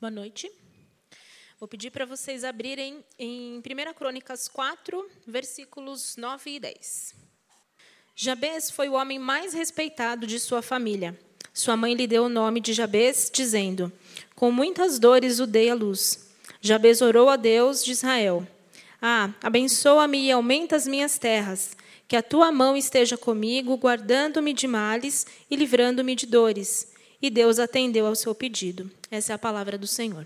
Boa noite. Vou pedir para vocês abrirem em 1 Crônicas 4, versículos 9 e 10. Jabez foi o homem mais respeitado de sua família. Sua mãe lhe deu o nome de Jabez, dizendo: Com muitas dores o dei à luz. Jabez orou a Deus de Israel: Ah, abençoa-me e aumenta as minhas terras. Que a tua mão esteja comigo, guardando-me de males e livrando-me de dores. E Deus atendeu ao seu pedido. Essa é a palavra do Senhor.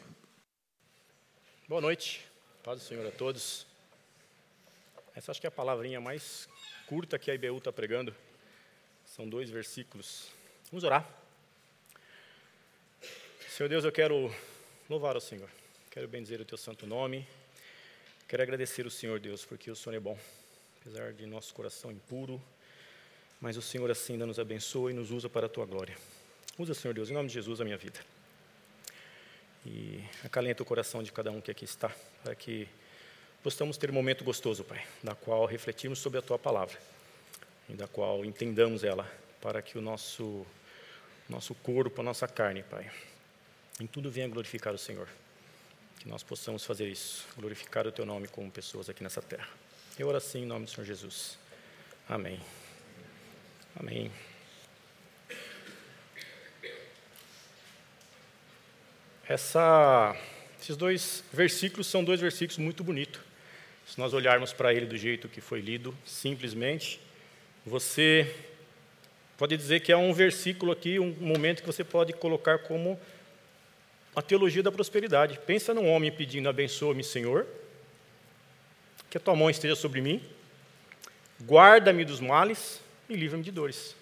Boa noite, paz do Senhor a todos. Essa acho que é a palavrinha mais curta que a IBU está pregando. São dois versículos. Vamos orar. Senhor Deus, eu quero louvar o Senhor. Quero bendizer o teu santo nome. Quero agradecer o Senhor Deus, porque o Senhor é bom. Apesar de nosso coração impuro, mas o Senhor assim ainda nos abençoa e nos usa para a tua glória. Usa, Senhor Deus, em nome de Jesus, a minha vida e acalenta o coração de cada um que aqui está, para que possamos ter um momento gostoso, Pai, da qual refletirmos sobre a Tua palavra, e da qual entendamos ela, para que o nosso, nosso corpo, a nossa carne, Pai, em tudo venha glorificar o Senhor. Que nós possamos fazer isso, glorificar o Teu nome como pessoas aqui nessa terra. Eu oro assim em nome do Senhor Jesus. Amém. Amém. Essa, esses dois versículos são dois versículos muito bonitos. Se nós olharmos para ele do jeito que foi lido, simplesmente, você pode dizer que é um versículo aqui, um momento que você pode colocar como a teologia da prosperidade. Pensa num homem pedindo: abençoa-me, Senhor, que a tua mão esteja sobre mim, guarda-me dos males e livra-me de dores.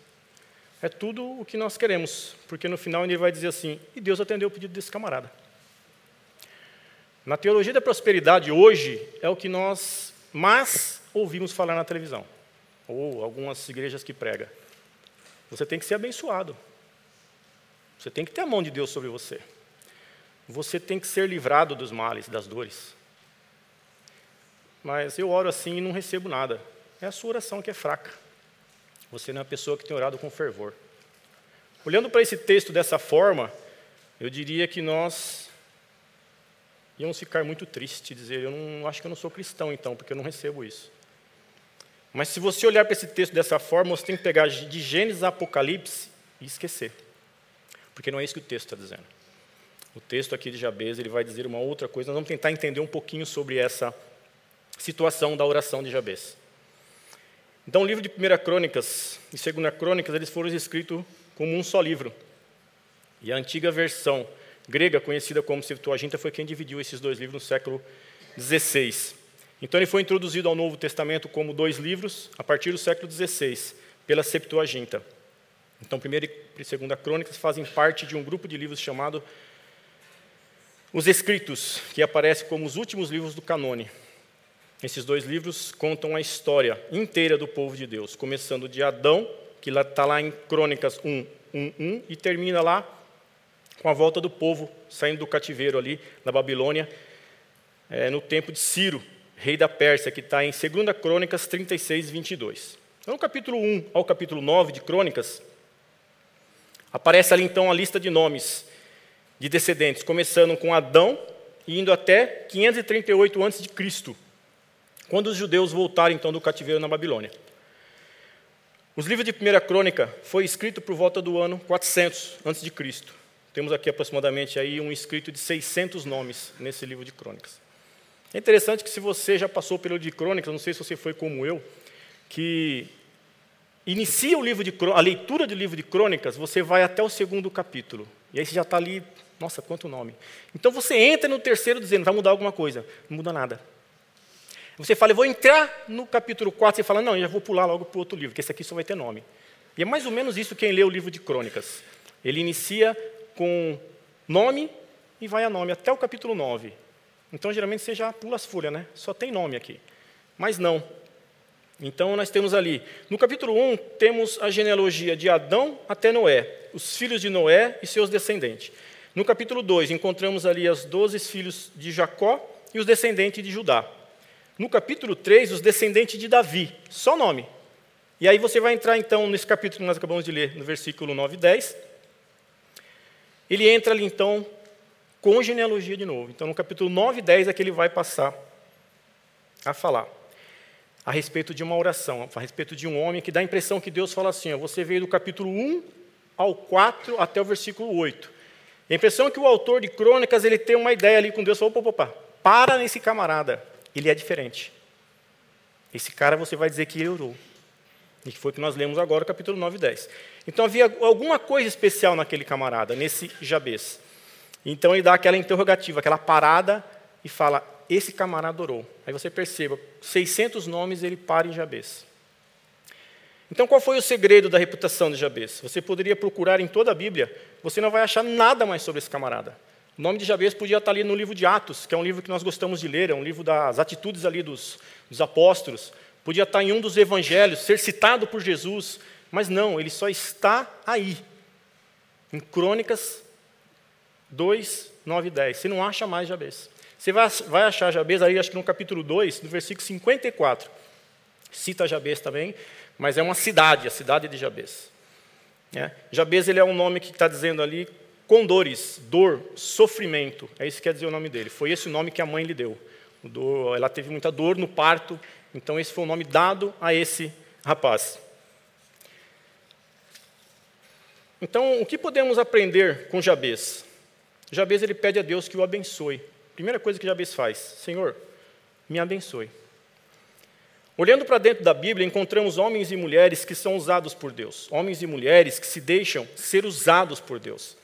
É tudo o que nós queremos, porque no final ele vai dizer assim: e Deus atendeu o pedido desse camarada. Na teologia da prosperidade hoje é o que nós mais ouvimos falar na televisão, ou algumas igrejas que pregam. Você tem que ser abençoado. Você tem que ter a mão de Deus sobre você. Você tem que ser livrado dos males, das dores. Mas eu oro assim e não recebo nada. É a sua oração que é fraca. Você não é uma pessoa que tem orado com fervor. Olhando para esse texto dessa forma, eu diria que nós íamos ficar muito tristes, dizer, eu não acho que eu não sou cristão então, porque eu não recebo isso. Mas se você olhar para esse texto dessa forma, você tem que pegar de Gênesis a Apocalipse e esquecer. Porque não é isso que o texto está dizendo. O texto aqui de Jabez ele vai dizer uma outra coisa. Nós vamos tentar entender um pouquinho sobre essa situação da oração de Jabez. Então, o livro de 1 Crônicas e 2 Crônicas, eles foram escritos como um só livro. E a antiga versão grega, conhecida como Septuaginta, foi quem dividiu esses dois livros no século XVI. Então, ele foi introduzido ao Novo Testamento como dois livros a partir do século XVI, pela Septuaginta. Então, 1 e 2 Crônicas fazem parte de um grupo de livros chamado Os Escritos, que aparece como os últimos livros do canone. Esses dois livros contam a história inteira do povo de Deus, começando de Adão, que está lá em Crônicas 1, 1, 1, e termina lá com a volta do povo saindo do cativeiro ali na Babilônia, é, no tempo de Ciro, rei da Pérsia, que está em 2 Crônicas 36, 22. Então, no capítulo 1 ao capítulo 9 de Crônicas, aparece ali então a lista de nomes de descendentes, começando com Adão e indo até 538 a.C quando os judeus voltaram então do cativeiro na Babilônia. Os livros de Primeira Crônica foi escrito por volta do ano 400 a.C. Temos aqui aproximadamente aí um escrito de 600 nomes nesse livro de Crônicas. É interessante que se você já passou pelo livro de Crônicas, não sei se você foi como eu, que inicia o livro de a leitura do livro de Crônicas, você vai até o segundo capítulo. E aí você já está ali, nossa, quanto nome. Então você entra no terceiro dizendo, vai mudar alguma coisa. Não muda nada. Você fala, eu vou entrar no capítulo 4, você fala, não, eu já vou pular logo para o outro livro, que esse aqui só vai ter nome. E é mais ou menos isso quem lê o livro de Crônicas. Ele inicia com nome e vai a nome, até o capítulo 9. Então, geralmente, você já pula as folhas, né? Só tem nome aqui. Mas não. Então, nós temos ali, no capítulo 1, temos a genealogia de Adão até Noé, os filhos de Noé e seus descendentes. No capítulo 2, encontramos ali os doze filhos de Jacó e os descendentes de Judá. No capítulo 3, os descendentes de Davi, só nome. E aí você vai entrar então nesse capítulo que nós acabamos de ler, no versículo 9 e 10. Ele entra ali então com genealogia de novo. Então, no capítulo 9 e 10 é que ele vai passar a falar a respeito de uma oração, a respeito de um homem que dá a impressão que Deus fala assim: ó, você veio do capítulo 1 ao 4 até o versículo 8. A impressão é que o autor de Crônicas ele tem uma ideia ali com Deus, falou, opa, opa, para nesse camarada, ele é diferente. Esse cara você vai dizer que ele orou. E que foi o que nós lemos agora, capítulo 9 e 10. Então havia alguma coisa especial naquele camarada, nesse Jabez. Então ele dá aquela interrogativa, aquela parada e fala: Esse camarada orou. Aí você perceba, 600 nomes ele para em Jabez. Então qual foi o segredo da reputação de Jabez? Você poderia procurar em toda a Bíblia, você não vai achar nada mais sobre esse camarada. O nome de Jabez podia estar ali no livro de Atos, que é um livro que nós gostamos de ler, é um livro das atitudes ali dos, dos apóstolos. Podia estar em um dos evangelhos, ser citado por Jesus, mas não, ele só está aí, em Crônicas 2, 9 e 10. Você não acha mais Jabez. Você vai, vai achar Jabez aí, acho que no capítulo 2, no versículo 54. Cita Jabez também, mas é uma cidade, a cidade de Jabez. É. Jabez ele é um nome que está dizendo ali condores, dor, sofrimento. É isso que quer dizer o nome dele. Foi esse o nome que a mãe lhe deu. Ela teve muita dor no parto, então esse foi o nome dado a esse rapaz. Então, o que podemos aprender com Jabez? Jabez ele pede a Deus que o abençoe. Primeira coisa que Jabez faz: Senhor, me abençoe. Olhando para dentro da Bíblia, encontramos homens e mulheres que são usados por Deus, homens e mulheres que se deixam ser usados por Deus.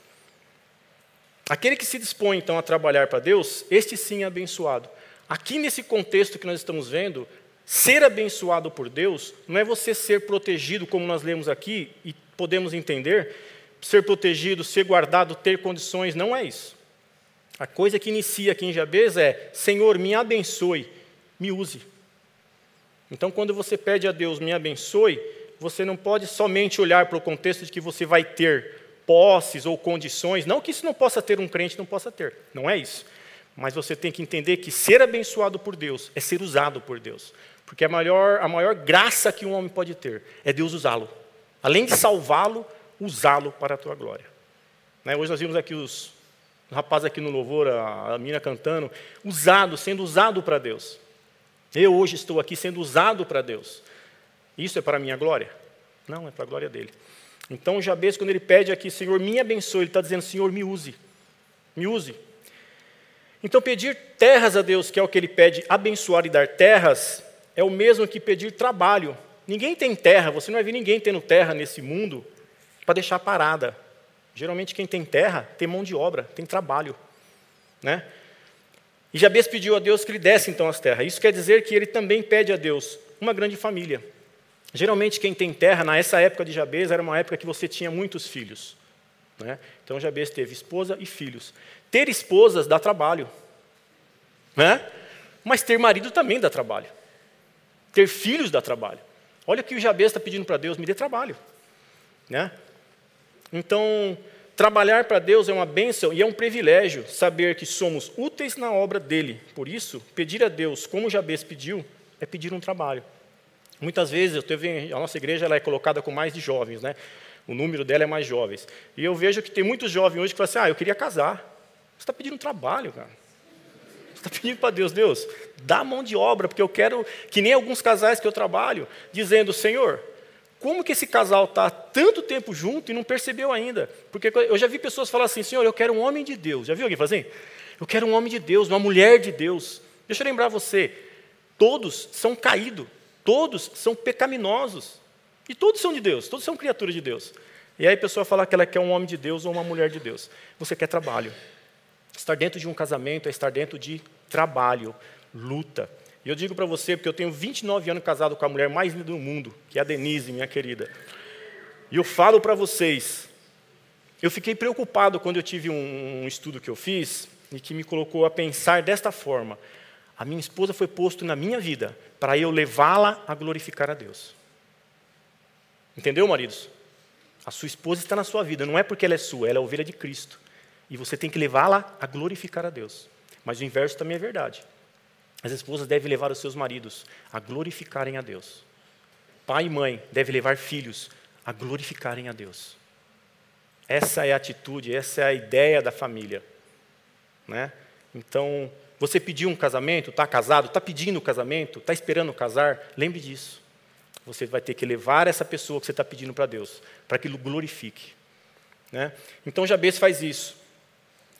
Aquele que se dispõe então a trabalhar para Deus, este sim é abençoado. Aqui nesse contexto que nós estamos vendo, ser abençoado por Deus não é você ser protegido, como nós lemos aqui e podemos entender, ser protegido, ser guardado, ter condições, não é isso. A coisa que inicia aqui em Jabez é: Senhor, me abençoe, me use. Então, quando você pede a Deus, me abençoe, você não pode somente olhar para o contexto de que você vai ter posses ou condições, não que isso não possa ter um crente, não possa ter, não é isso. Mas você tem que entender que ser abençoado por Deus é ser usado por Deus. Porque a maior, a maior graça que um homem pode ter é Deus usá-lo. Além de salvá-lo, usá-lo para a tua glória. Né? Hoje nós vimos aqui os, os rapazes aqui no louvor, a, a menina cantando, usado, sendo usado para Deus. Eu hoje estou aqui sendo usado para Deus. Isso é para a minha glória? Não, é para a glória dele. Então, Jabez, quando ele pede aqui, Senhor, me abençoe, ele está dizendo, Senhor, me use. Me use. Então, pedir terras a Deus, que é o que ele pede, abençoar e dar terras, é o mesmo que pedir trabalho. Ninguém tem terra, você não vai ver ninguém tendo terra nesse mundo para deixar parada. Geralmente quem tem terra tem mão de obra, tem trabalho. Né? E Jabez pediu a Deus que lhe desse então as terras. Isso quer dizer que ele também pede a Deus uma grande família. Geralmente quem tem terra, nessa época de Jabez, era uma época que você tinha muitos filhos. Né? Então Jabez teve esposa e filhos. Ter esposas dá trabalho. Né? Mas ter marido também dá trabalho. Ter filhos dá trabalho. Olha o que o Jabez está pedindo para Deus, me dê trabalho. Né? Então, trabalhar para Deus é uma bênção e é um privilégio saber que somos úteis na obra dele. Por isso, pedir a Deus, como Jabez pediu, é pedir um trabalho. Muitas vezes, eu teve, a nossa igreja ela é colocada com mais de jovens, né? o número dela é mais jovens. E eu vejo que tem muitos jovens hoje que falam assim: ah, eu queria casar. Você está pedindo trabalho, cara. Você está pedindo para Deus, Deus, dá mão de obra, porque eu quero, que nem alguns casais que eu trabalho, dizendo: Senhor, como que esse casal está tanto tempo junto e não percebeu ainda? Porque eu já vi pessoas falar assim, Senhor, eu quero um homem de Deus. Já viu alguém falar assim? Eu quero um homem de Deus, uma mulher de Deus. Deixa eu lembrar você, todos são caídos, todos são pecaminosos. E todos são de Deus, todos são criaturas de Deus. E aí a pessoa fala que ela quer um homem de Deus ou uma mulher de Deus. Você quer trabalho. Estar dentro de um casamento é estar dentro de trabalho, luta. E eu digo para você, porque eu tenho 29 anos casado com a mulher mais linda do mundo, que é a Denise, minha querida. E eu falo para vocês, eu fiquei preocupado quando eu tive um, um estudo que eu fiz e que me colocou a pensar desta forma. A minha esposa foi posto na minha vida para eu levá-la a glorificar a Deus. Entendeu, maridos? A sua esposa está na sua vida, não é porque ela é sua, ela é ovelha de Cristo. E você tem que levá-la a glorificar a Deus. Mas o inverso também é verdade. As esposas devem levar os seus maridos a glorificarem a Deus. Pai e mãe devem levar filhos a glorificarem a Deus. Essa é a atitude, essa é a ideia da família. Né? Então, você pediu um casamento, está casado, está pedindo o casamento, está esperando casar, lembre disso. Você vai ter que levar essa pessoa que você está pedindo para Deus, para que Ele glorifique. Né? Então Jabez faz isso.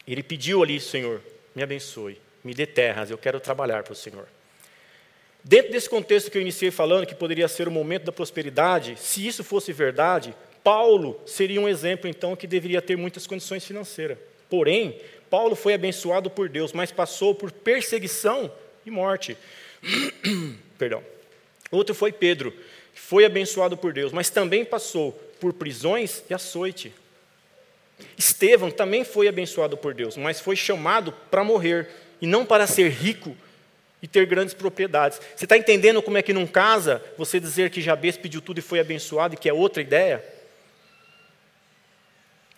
Ele pediu ali, Senhor, me abençoe, me dê terras, eu quero trabalhar para o Senhor. Dentro desse contexto que eu iniciei falando, que poderia ser o momento da prosperidade, se isso fosse verdade, Paulo seria um exemplo, então, que deveria ter muitas condições financeiras. Porém, Paulo foi abençoado por Deus, mas passou por perseguição e morte. Perdão. Outro foi Pedro, que foi abençoado por Deus, mas também passou por prisões e açoite. Estevão também foi abençoado por Deus, mas foi chamado para morrer e não para ser rico e ter grandes propriedades. Você está entendendo como é que num casa você dizer que Jabez pediu tudo e foi abençoado e que é outra ideia?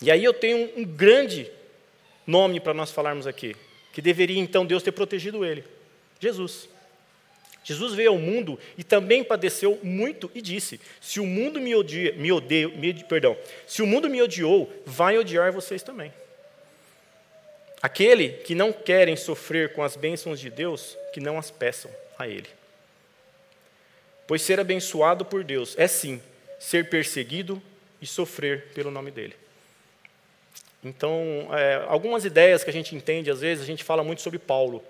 E aí eu tenho um grande nome para nós falarmos aqui, que deveria então Deus ter protegido ele: Jesus. Jesus veio ao mundo e também padeceu muito e disse: Se o mundo me odia, me me, perdão, se o mundo me odiou, vai odiar vocês também. Aquele que não querem sofrer com as bênçãos de Deus, que não as peçam a Ele. Pois ser abençoado por Deus é sim ser perseguido e sofrer pelo nome dEle. Então, é, algumas ideias que a gente entende, às vezes, a gente fala muito sobre Paulo,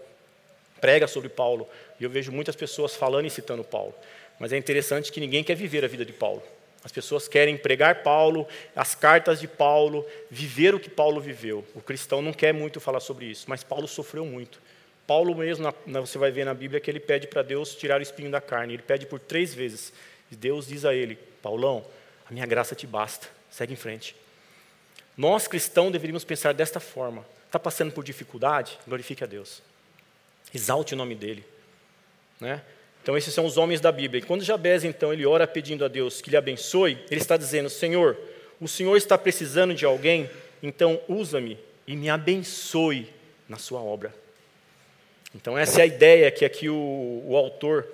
prega sobre Paulo, e eu vejo muitas pessoas falando e citando Paulo. Mas é interessante que ninguém quer viver a vida de Paulo. As pessoas querem pregar Paulo, as cartas de Paulo, viver o que Paulo viveu. O cristão não quer muito falar sobre isso, mas Paulo sofreu muito. Paulo mesmo, na, você vai ver na Bíblia que ele pede para Deus tirar o espinho da carne. Ele pede por três vezes. E Deus diz a ele: Paulão, a minha graça te basta. Segue em frente. Nós cristãos deveríamos pensar desta forma. Está passando por dificuldade? Glorifique a Deus. Exalte o nome dele. Né? Então, esses são os homens da Bíblia. E quando Jabez, então, ele ora pedindo a Deus que lhe abençoe, ele está dizendo: Senhor, o Senhor está precisando de alguém, então usa-me e me abençoe na sua obra. Então, essa é a ideia que aqui o, o autor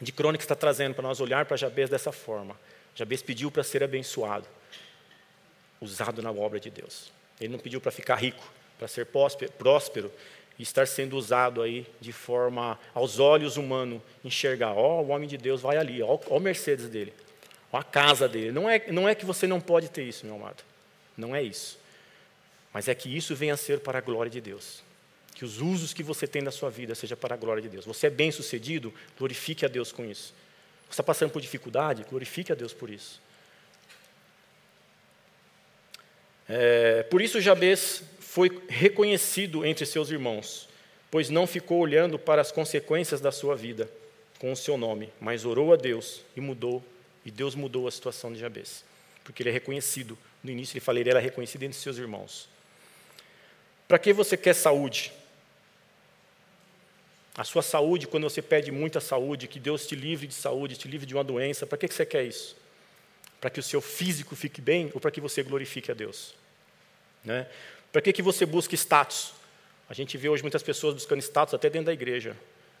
de Crônica está trazendo para nós olhar para Jabez dessa forma. Jabez pediu para ser abençoado, usado na obra de Deus. Ele não pediu para ficar rico, para ser próspero, e estar sendo usado aí de forma aos olhos humanos enxergar, ó, oh, o homem de Deus vai ali, ó, o Mercedes dele, ó a casa dele. Não é, não é que você não pode ter isso, meu amado. Não é isso. Mas é que isso venha a ser para a glória de Deus. Que os usos que você tem na sua vida seja para a glória de Deus. Você é bem sucedido, glorifique a Deus com isso. Você está passando por dificuldade, glorifique a Deus por isso. É, por isso Jabez foi reconhecido entre seus irmãos, pois não ficou olhando para as consequências da sua vida com o seu nome, mas orou a Deus e mudou, e Deus mudou a situação de Jabez, porque ele é reconhecido. No início ele falou, ele era reconhecido entre seus irmãos. Para que você quer saúde? A sua saúde, quando você pede muita saúde, que Deus te livre de saúde, te livre de uma doença, para que você quer isso? Para que o seu físico fique bem ou para que você glorifique a Deus? Né? Para que, que você busca status? A gente vê hoje muitas pessoas buscando status até dentro da igreja.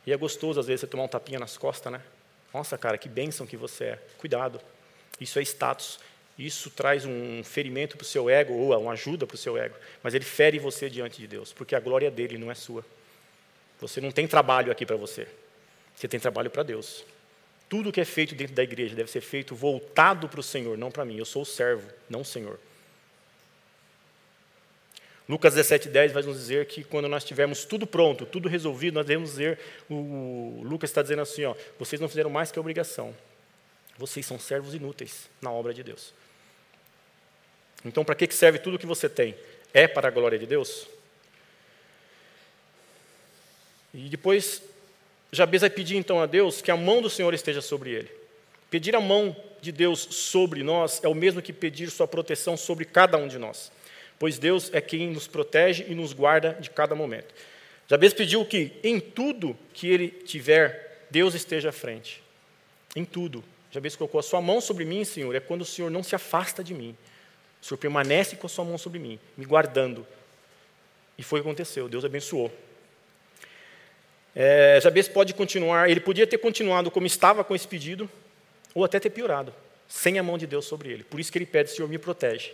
E é gostoso, às vezes, você tomar um tapinha nas costas, né? Nossa, cara, que bênção que você é. Cuidado. Isso é status. Isso traz um ferimento para o seu ego, ou uma ajuda para o seu ego. Mas ele fere você diante de Deus, porque a glória dele não é sua. Você não tem trabalho aqui para você. Você tem trabalho para Deus. Tudo que é feito dentro da igreja deve ser feito voltado para o Senhor, não para mim. Eu sou o servo, não o Senhor. Lucas 17,10 vai nos dizer que quando nós tivermos tudo pronto, tudo resolvido, nós devemos dizer, o Lucas está dizendo assim, ó, vocês não fizeram mais que a obrigação. Vocês são servos inúteis na obra de Deus. Então, para que serve tudo o que você tem? É para a glória de Deus? E depois, Jabez vai pedir então a Deus que a mão do Senhor esteja sobre ele. Pedir a mão de Deus sobre nós é o mesmo que pedir sua proteção sobre cada um de nós pois Deus é quem nos protege e nos guarda de cada momento. Jabez pediu que em tudo que ele tiver, Deus esteja à frente. Em tudo. Jabez colocou a sua mão sobre mim, Senhor, é quando o Senhor não se afasta de mim. O Senhor permanece com a sua mão sobre mim, me guardando. E foi o que aconteceu, Deus abençoou. É, Jabez pode continuar, ele podia ter continuado como estava com esse pedido, ou até ter piorado, sem a mão de Deus sobre ele. Por isso que ele pede, Senhor, me protege.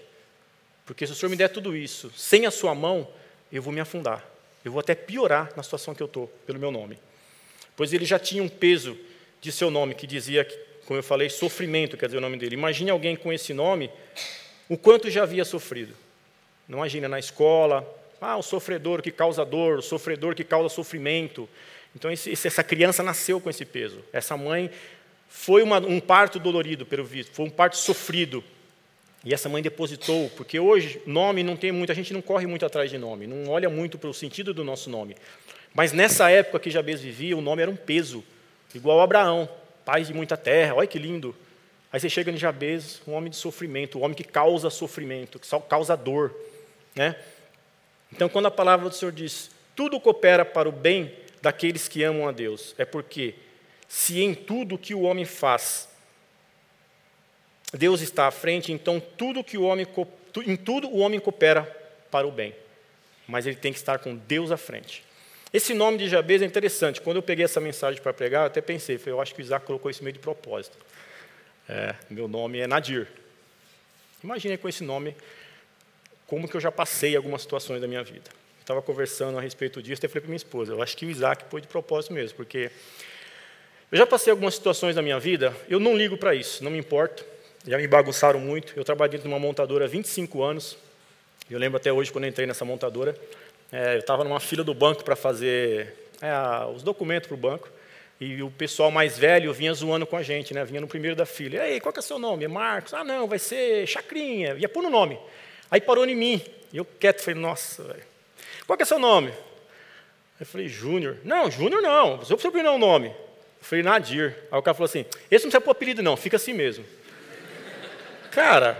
Porque se o Senhor me der tudo isso, sem a sua mão, eu vou me afundar. Eu vou até piorar na situação que eu estou, pelo meu nome. Pois ele já tinha um peso de seu nome, que dizia, como eu falei, sofrimento, quer dizer o nome dele. Imagine alguém com esse nome, o quanto já havia sofrido. Não imagina na escola, ah, o sofredor que causa dor, o sofredor que causa sofrimento. Então, esse, essa criança nasceu com esse peso. Essa mãe foi uma, um parto dolorido, pelo visto, foi um parto sofrido. E essa mãe depositou, porque hoje nome não tem muito, a gente não corre muito atrás de nome, não olha muito para o sentido do nosso nome. Mas nessa época que Jabez vivia, o nome era um peso, igual Abraão, pai de muita terra, olha que lindo. Aí você chega em Jabez, um homem de sofrimento, um homem que causa sofrimento, que só causa dor. Né? Então, quando a palavra do Senhor diz, tudo coopera para o bem daqueles que amam a Deus, é porque se em tudo que o homem faz, Deus está à frente, então tudo que o homem em tudo o homem coopera para o bem. Mas ele tem que estar com Deus à frente. Esse nome de Jabez é interessante. Quando eu peguei essa mensagem para pregar, eu até pensei, eu acho que o Isaac colocou isso meio de propósito. É, meu nome é Nadir. Imagine com esse nome como que eu já passei algumas situações da minha vida. Estava conversando a respeito disso, e falei para minha esposa, eu acho que o Isaac foi de propósito mesmo, porque eu já passei algumas situações da minha vida, eu não ligo para isso, não me importo, já me bagunçaram muito. Eu trabalhei dentro de uma montadora há 25 anos, eu lembro até hoje quando entrei nessa montadora, é, eu estava numa fila do banco para fazer é, os documentos para o banco, e o pessoal mais velho vinha zoando com a gente, né? vinha no primeiro da fila. Aí, qual que é o seu nome? É Marcos? Ah, não, vai ser Chacrinha. Ia pôr no nome. Aí parou em mim. E eu quieto, falei, nossa, velho. Qual que é seu nome? Eu falei, Júnior. Não, Júnior não. Você precisa pedir o nome. Eu falei, Nadir. Aí o cara falou assim, esse não precisa pôr apelido não, fica assim mesmo. Cara,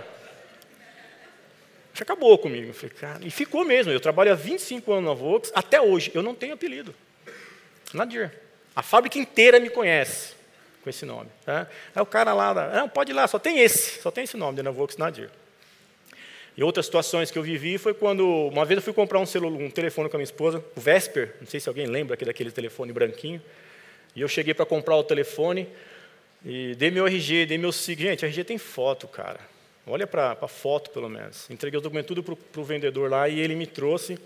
já acabou comigo. Falei, cara, e ficou mesmo. Eu trabalho há 25 anos na Vox, até hoje eu não tenho apelido. Nadir. A fábrica inteira me conhece com esse nome. Tá? Aí o cara lá, não, pode ir lá, só tem esse, só tem esse nome, na Vox Nadir. E outras situações que eu vivi foi quando, uma vez eu fui comprar um, celular, um telefone com a minha esposa, o Vesper, não sei se alguém lembra daquele telefone branquinho, e eu cheguei para comprar o telefone, e dei meu RG, dei meu SIG. Gente, RG tem foto, cara. Olha para a foto, pelo menos. Entreguei o documento tudo para o vendedor lá e ele me trouxe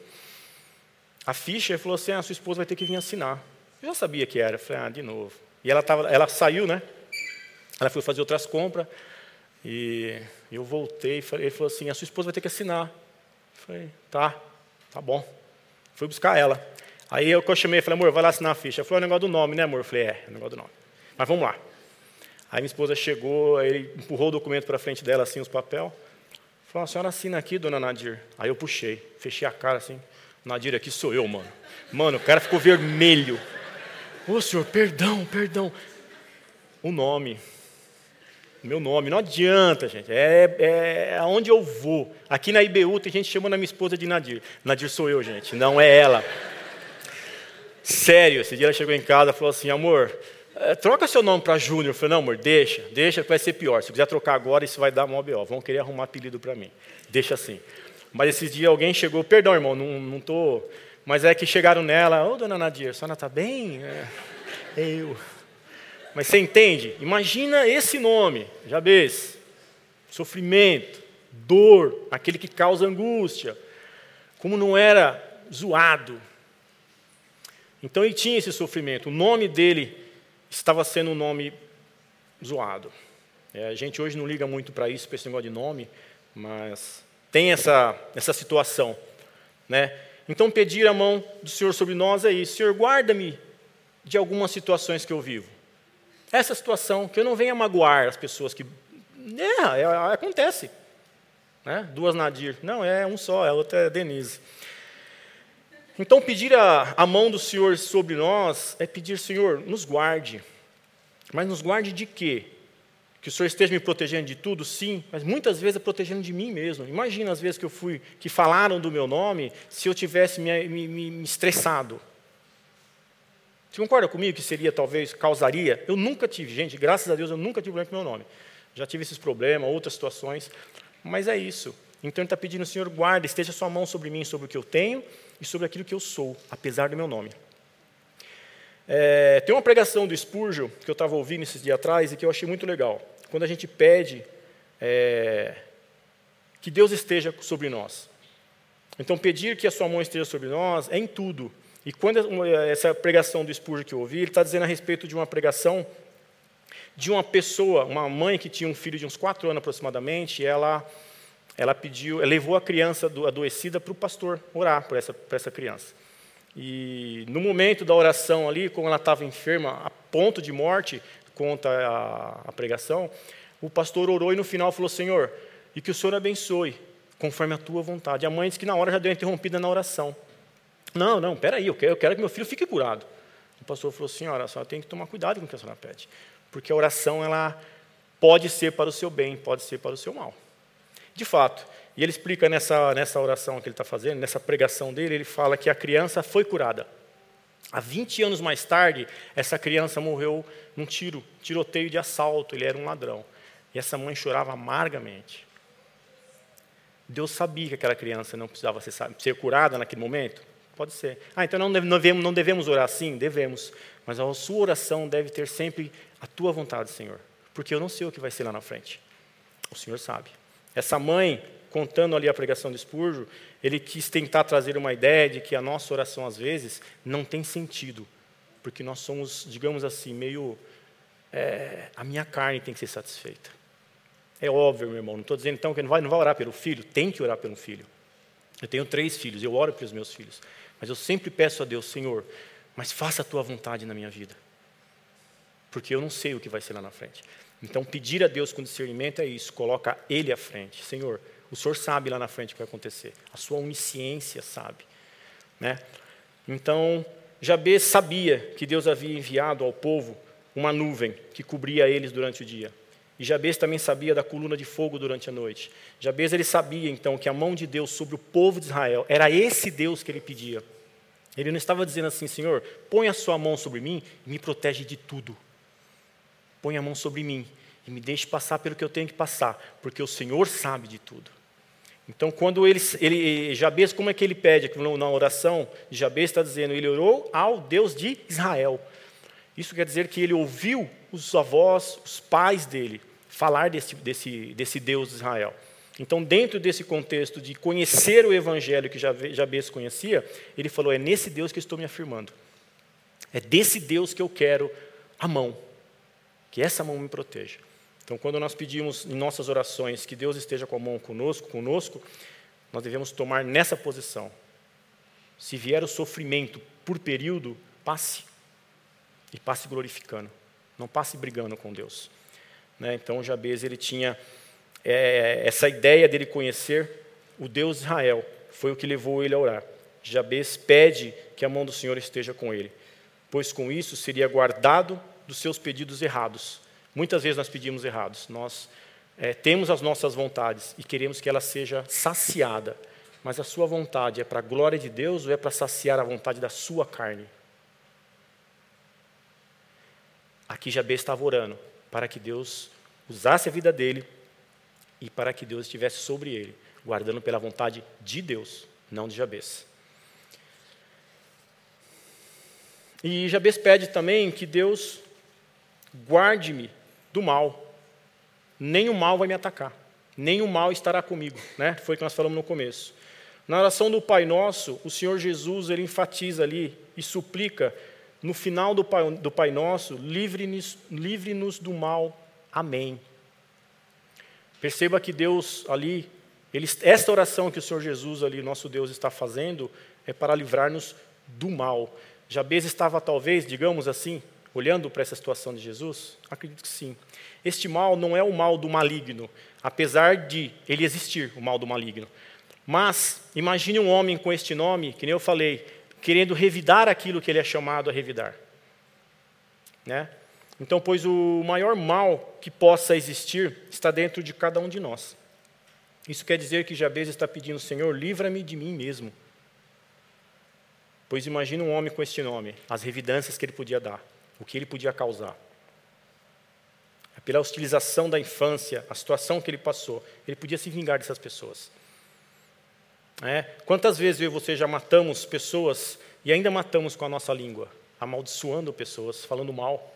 a ficha e falou assim: ah, sua esposa vai ter que vir assinar. Eu já sabia que era. Eu falei: ah, de novo. E ela, tava, ela saiu, né? Ela foi fazer outras compras. E eu voltei. Ele falou assim: a sua esposa vai ter que assinar. Eu falei: tá, tá bom. Fui buscar ela. Aí eu, eu chamei, falei: amor, vai lá assinar a ficha. Ela falou: é o negócio do nome, né, amor? Eu falei: é, é o negócio do nome. Mas vamos lá. Aí minha esposa chegou, ele empurrou o documento para frente dela, assim, os papel. Falou, a senhora assina aqui, dona Nadir. Aí eu puxei, fechei a cara assim. Nadir, aqui sou eu, mano. Mano, o cara ficou vermelho. Ô, senhor, perdão, perdão. O nome. Meu nome, não adianta, gente. É, é aonde eu vou. Aqui na IBU tem gente chamando a minha esposa de Nadir. Nadir sou eu, gente, não é ela. Sério, esse dia ela chegou em casa e falou assim: amor, é, troca seu nome para Júnior. Eu falei, não, amor, deixa, deixa que vai ser pior. Se quiser trocar agora, isso vai dar mó B.O. Vão querer arrumar apelido para mim. Deixa assim. Mas esses dias alguém chegou, perdão, irmão, não estou. Mas é que chegaram nela, ô oh, dona Nadir, a senhora está bem? É, eu. Mas você entende? Imagina esse nome, Jabez. Sofrimento, dor, aquele que causa angústia. Como não era zoado. Então ele tinha esse sofrimento. O nome dele estava sendo um nome zoado. É, a gente hoje não liga muito para isso, para esse negócio de nome, mas tem essa, essa situação. Né? Então, pedir a mão do Senhor sobre nós é isso. Senhor, guarda-me de algumas situações que eu vivo. Essa situação, que eu não venha magoar as pessoas que. É, é acontece. Né? Duas Nadir. Não, é um só, a outra é Denise. Então, pedir a, a mão do Senhor sobre nós é pedir, Senhor, nos guarde. Mas nos guarde de quê? Que o Senhor esteja me protegendo de tudo, sim, mas muitas vezes é protegendo de mim mesmo. Imagina as vezes que eu fui, que falaram do meu nome, se eu tivesse me, me, me estressado. Você concorda comigo que seria, talvez, causaria? Eu nunca tive, gente, graças a Deus, eu nunca tive problema com meu nome. Já tive esses problemas, outras situações, mas é isso. Então ele está pedindo, Senhor, guarda, esteja sua mão sobre mim, sobre o que eu tenho e sobre aquilo que eu sou, apesar do meu nome. É, tem uma pregação do Spurgeon que eu estava ouvindo esses dias atrás e que eu achei muito legal. Quando a gente pede é, que Deus esteja sobre nós. Então, pedir que a sua mão esteja sobre nós é em tudo. E quando essa pregação do Spurgeon que eu ouvi, ele está dizendo a respeito de uma pregação de uma pessoa, uma mãe que tinha um filho de uns quatro anos aproximadamente, e ela, ela pediu, ela levou a criança adoecida para o pastor orar por essa, por essa criança. E no momento da oração ali, como ela estava enferma, a ponto de morte, conta a, a pregação, o pastor orou e no final falou: Senhor, e que o Senhor abençoe, conforme a tua vontade. A mãe disse que na hora já deu interrompida na oração. Não, não, peraí, eu quero, eu quero que meu filho fique curado. O pastor falou: Senhora, a senhora tem que tomar cuidado com o que a senhora pede, porque a oração ela pode ser para o seu bem, pode ser para o seu mal. De fato, e ele explica nessa, nessa oração que ele está fazendo, nessa pregação dele, ele fala que a criança foi curada. Há 20 anos mais tarde, essa criança morreu num tiro, tiroteio de assalto, ele era um ladrão. E essa mãe chorava amargamente. Deus sabia que aquela criança não precisava ser, ser curada naquele momento? Pode ser. Ah, então não devemos, não devemos orar assim? Devemos. Mas a sua oração deve ter sempre a tua vontade, Senhor. Porque eu não sei o que vai ser lá na frente. O Senhor sabe. Essa mãe contando ali a pregação de Spurgeon, ele quis tentar trazer uma ideia de que a nossa oração, às vezes, não tem sentido, porque nós somos, digamos assim, meio. É, a minha carne tem que ser satisfeita. É óbvio, meu irmão, não estou dizendo então que não vai, não vai orar pelo filho, tem que orar pelo filho. Eu tenho três filhos, eu oro pelos meus filhos, mas eu sempre peço a Deus, Senhor, mas faça a tua vontade na minha vida, porque eu não sei o que vai ser lá na frente. Então, pedir a Deus com discernimento é isso, coloca Ele à frente. Senhor, o Senhor sabe lá na frente o que vai acontecer. A sua onisciência sabe. Né? Então, Jabez sabia que Deus havia enviado ao povo uma nuvem que cobria eles durante o dia. E Jabez também sabia da coluna de fogo durante a noite. Jabez ele sabia então que a mão de Deus sobre o povo de Israel era esse Deus que ele pedia. Ele não estava dizendo assim, Senhor, põe a sua mão sobre mim e me protege de tudo. Põe a mão sobre mim e me deixe passar pelo que eu tenho que passar, porque o Senhor sabe de tudo. Então, quando ele, ele Jabez, como é que ele pede? Na oração, Jabez está dizendo, ele orou ao Deus de Israel. Isso quer dizer que ele ouviu os avós, os pais dele, falar desse, desse, desse Deus de Israel. Então, dentro desse contexto de conhecer o evangelho que Jabez conhecia, ele falou: é nesse Deus que estou me afirmando. É desse Deus que eu quero a mão. Que essa mão me proteja. Então, quando nós pedimos em nossas orações que Deus esteja com a mão conosco, conosco, nós devemos tomar nessa posição. Se vier o sofrimento por período, passe. E passe glorificando. Não passe brigando com Deus. Né? Então, Jabez ele tinha é, essa ideia dele conhecer o Deus de Israel. Foi o que levou ele a orar. Jabez pede que a mão do Senhor esteja com ele, pois com isso seria guardado dos seus pedidos errados Muitas vezes nós pedimos errados. Nós é, temos as nossas vontades e queremos que ela seja saciada. Mas a sua vontade é para a glória de Deus ou é para saciar a vontade da sua carne? Aqui Jabez estava orando para que Deus usasse a vida dele e para que Deus estivesse sobre ele, guardando pela vontade de Deus, não de Jabez. E Jabez pede também que Deus guarde-me do mal. Nem o mal vai me atacar, nem o mal estará comigo, né? Foi o que nós falamos no começo. Na oração do Pai Nosso, o Senhor Jesus ele enfatiza ali e suplica no final do Pai, do Pai Nosso, livre-nos livre do mal. Amém. Perceba que Deus ali, ele, esta oração que o Senhor Jesus ali, nosso Deus, está fazendo, é para livrar-nos do mal. Jabez estava talvez, digamos assim, olhando para essa situação de Jesus? Acredito que sim. Este mal não é o mal do maligno, apesar de ele existir, o mal do maligno. Mas imagine um homem com este nome, que nem eu falei, querendo revidar aquilo que ele é chamado a revidar. Né? Então, pois o maior mal que possa existir está dentro de cada um de nós. Isso quer dizer que Jabez está pedindo, Senhor, livra-me de mim mesmo. Pois imagine um homem com este nome, as revidâncias que ele podia dar o que ele podia causar. Pela hostilização da infância, a situação que ele passou, ele podia se vingar dessas pessoas. É? Quantas vezes eu e você já matamos pessoas e ainda matamos com a nossa língua, amaldiçoando pessoas, falando mal?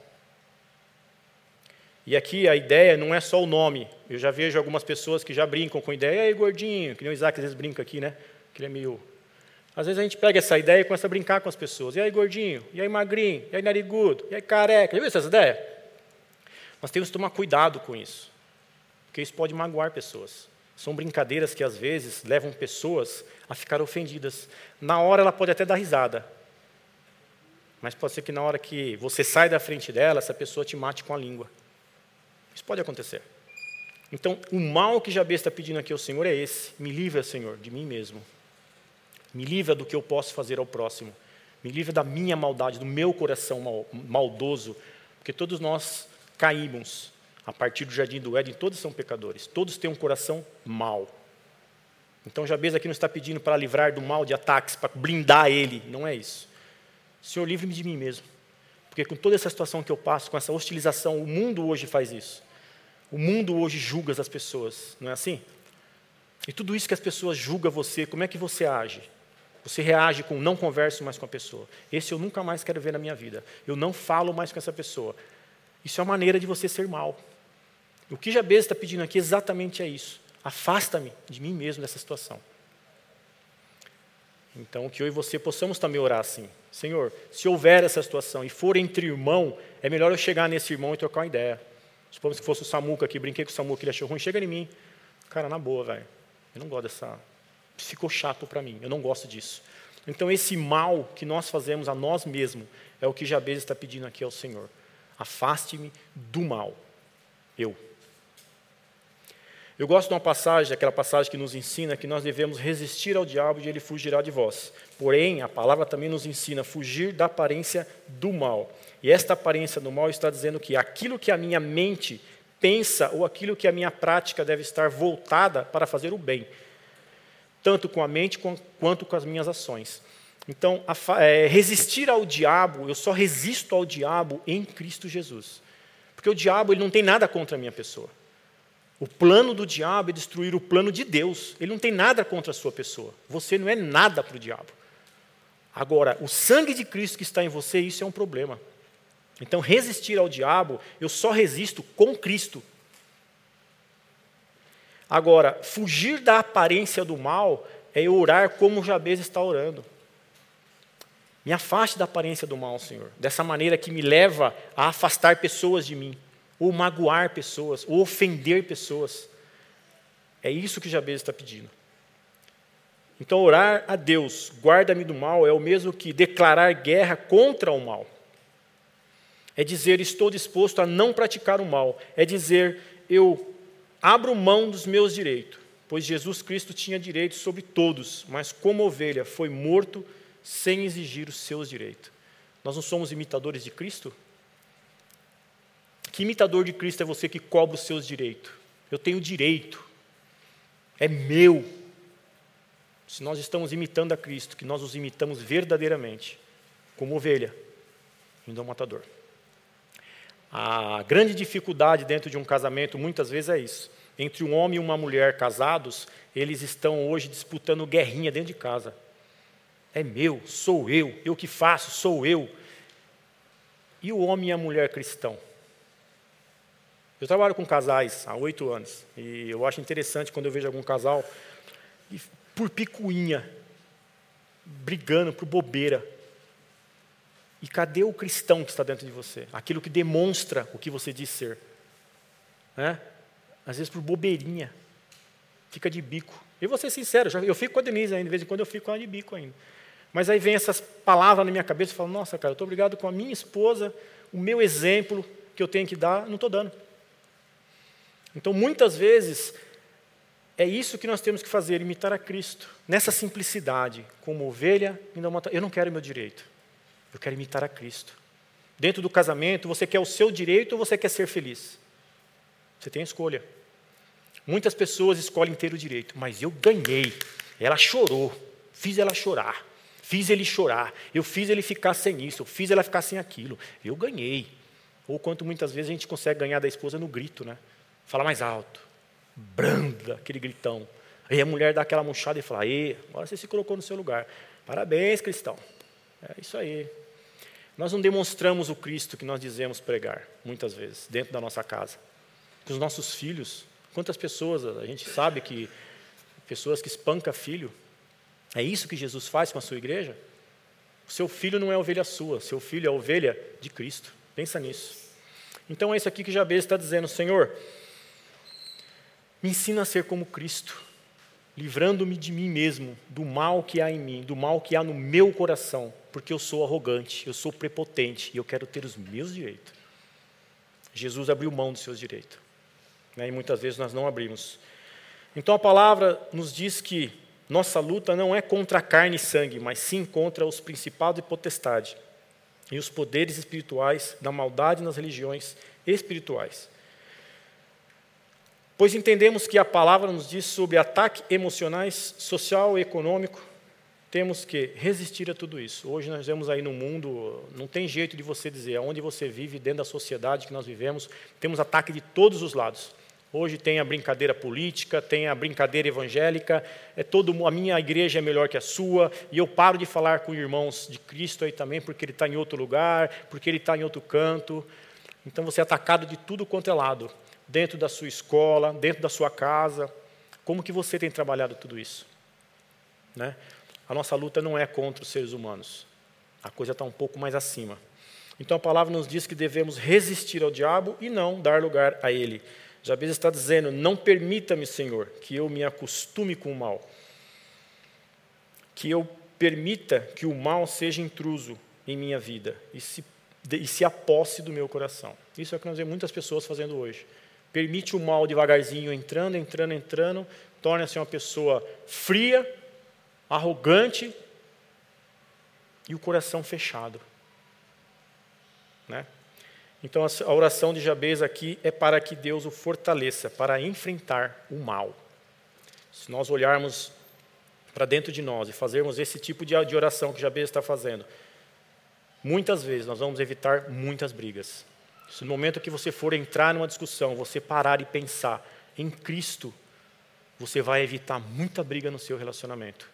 E aqui a ideia não é só o nome. Eu já vejo algumas pessoas que já brincam com a ideia, ei, gordinho, que nem o Isaac às vezes brinca aqui, né? que ele é meio. Às vezes a gente pega essa ideia e começa a brincar com as pessoas. E aí, gordinho? E aí, magrinho? E aí, narigudo? E aí, careca? Já viu essas ideias? Nós temos que tomar cuidado com isso, porque isso pode magoar pessoas. São brincadeiras que às vezes levam pessoas a ficar ofendidas. Na hora ela pode até dar risada, mas pode ser que na hora que você sai da frente dela, essa pessoa te mate com a língua. Isso pode acontecer. Então, o mal que Jabez está pedindo aqui ao Senhor é esse: me livra, Senhor, de mim mesmo. Me livra do que eu posso fazer ao próximo. Me livra da minha maldade, do meu coração maldoso, porque todos nós caímos a partir do jardim do Éden, todos são pecadores, todos têm um coração mau. Então, Jabez aqui não está pedindo para livrar do mal de ataques, para blindar ele, não é isso. Senhor, livre-me de mim mesmo. Porque com toda essa situação que eu passo, com essa hostilização, o mundo hoje faz isso. O mundo hoje julga as pessoas, não é assim? E tudo isso que as pessoas julgam você, como é que você age? Você reage com não converso mais com a pessoa. Esse eu nunca mais quero ver na minha vida. Eu não falo mais com essa pessoa. Isso é uma maneira de você ser mal. O que Jabez está pedindo aqui exatamente é isso. Afasta-me de mim mesmo dessa situação. Então, que eu e você possamos também orar assim. Senhor, se houver essa situação e for entre irmão, é melhor eu chegar nesse irmão e trocar uma ideia. Supomos que fosse o Samuca aqui, brinquei com o Samuca, ele achou ruim, chega em mim. Cara, na boa, velho. Eu não gosto dessa. Ficou chato para mim, eu não gosto disso. Então, esse mal que nós fazemos a nós mesmos é o que Jabez está pedindo aqui ao Senhor. Afaste-me do mal. Eu. Eu gosto de uma passagem, aquela passagem que nos ensina que nós devemos resistir ao diabo e ele fugirá de vós. Porém, a palavra também nos ensina a fugir da aparência do mal. E esta aparência do mal está dizendo que aquilo que a minha mente pensa ou aquilo que a minha prática deve estar voltada para fazer o bem, tanto com a mente quanto com as minhas ações. Então, é, resistir ao diabo, eu só resisto ao diabo em Cristo Jesus. Porque o diabo ele não tem nada contra a minha pessoa. O plano do diabo é destruir o plano de Deus. Ele não tem nada contra a sua pessoa. Você não é nada para o diabo. Agora, o sangue de Cristo que está em você, isso é um problema. Então, resistir ao diabo, eu só resisto com Cristo. Agora, fugir da aparência do mal é orar como Jabez está orando. Me afaste da aparência do mal, Senhor, dessa maneira que me leva a afastar pessoas de mim ou magoar pessoas, ou ofender pessoas. É isso que Jabez está pedindo. Então, orar a Deus, guarda-me do mal, é o mesmo que declarar guerra contra o mal. É dizer, estou disposto a não praticar o mal. É dizer, eu abro mão dos meus direitos, pois Jesus Cristo tinha direitos sobre todos, mas como ovelha foi morto sem exigir os seus direitos. Nós não somos imitadores de Cristo? Que imitador de Cristo é você que cobra os seus direitos? Eu tenho direito, é meu. Se nós estamos imitando a Cristo, que nós os imitamos verdadeiramente, como ovelha, indo ao matador. A grande dificuldade dentro de um casamento, muitas vezes, é isso. Entre um homem e uma mulher casados, eles estão hoje disputando guerrinha dentro de casa. É meu, sou eu, eu que faço, sou eu. E o homem e a mulher cristão? Eu trabalho com casais há oito anos e eu acho interessante quando eu vejo algum casal por picuinha, brigando por bobeira. E cadê o cristão que está dentro de você? Aquilo que demonstra o que você diz ser. Né? Às vezes por bobeirinha. Fica de bico. Eu vou ser sincero, eu fico com a Denise ainda, de vez em quando eu fico com ela de bico ainda. Mas aí vem essas palavras na minha cabeça e falo, nossa, cara, eu estou obrigado com a minha esposa, o meu exemplo que eu tenho que dar, não estou dando. Então, muitas vezes, é isso que nós temos que fazer, imitar a Cristo, nessa simplicidade, como ovelha, eu não quero meu direito, eu quero imitar a Cristo. Dentro do casamento, você quer o seu direito ou você quer ser feliz? Você tem a escolha. Muitas pessoas escolhem ter o direito, mas eu ganhei. Ela chorou, fiz ela chorar, fiz ele chorar, eu fiz ele ficar sem isso, eu fiz ela ficar sem aquilo. Eu ganhei. Ou quanto muitas vezes a gente consegue ganhar da esposa no grito, né? Fala mais alto. Branda, aquele gritão. Aí a mulher dá aquela murchada e fala: Aí, agora você se colocou no seu lugar. Parabéns, cristão. É isso aí. Nós não demonstramos o Cristo que nós dizemos pregar, muitas vezes, dentro da nossa casa. Com os nossos filhos. Quantas pessoas, a gente sabe que pessoas que espancam filho, É isso que Jesus faz com a sua igreja? O seu filho não é ovelha sua, seu filho é ovelha de Cristo. Pensa nisso. Então é isso aqui que Jabez está dizendo: Senhor, me ensina a ser como Cristo, livrando-me de mim mesmo, do mal que há em mim, do mal que há no meu coração, porque eu sou arrogante, eu sou prepotente e eu quero ter os meus direitos. Jesus abriu mão dos seus direitos. Né? E muitas vezes nós não abrimos. Então a palavra nos diz que nossa luta não é contra carne e sangue, mas sim contra os principados e potestade e os poderes espirituais da maldade nas religiões espirituais. Pois entendemos que a palavra nos diz sobre ataque emocionais, social e econômico, temos que resistir a tudo isso. Hoje nós vemos aí no mundo, não tem jeito de você dizer, aonde você vive, dentro da sociedade que nós vivemos, temos ataque de todos os lados. Hoje tem a brincadeira política, tem a brincadeira evangélica, é todo a minha igreja é melhor que a sua, e eu paro de falar com irmãos de Cristo aí também, porque ele está em outro lugar, porque ele está em outro canto. Então você é atacado de tudo quanto é lado, dentro da sua escola, dentro da sua casa. Como que você tem trabalhado tudo isso? Né? A nossa luta não é contra os seres humanos, a coisa está um pouco mais acima. Então a palavra nos diz que devemos resistir ao diabo e não dar lugar a ele. Jabez está dizendo: Não permita-me, Senhor, que eu me acostume com o mal, que eu permita que o mal seja intruso em minha vida e se, e se aposse do meu coração. Isso é o que nós vemos muitas pessoas fazendo hoje. Permite o mal devagarzinho entrando, entrando, entrando, torna-se uma pessoa fria, arrogante e o coração fechado. Né? Então a oração de Jabez aqui é para que Deus o fortaleça para enfrentar o mal. Se nós olharmos para dentro de nós e fazermos esse tipo de oração que Jabez está fazendo, muitas vezes nós vamos evitar muitas brigas. Se no momento que você for entrar numa discussão, você parar e pensar em Cristo, você vai evitar muita briga no seu relacionamento.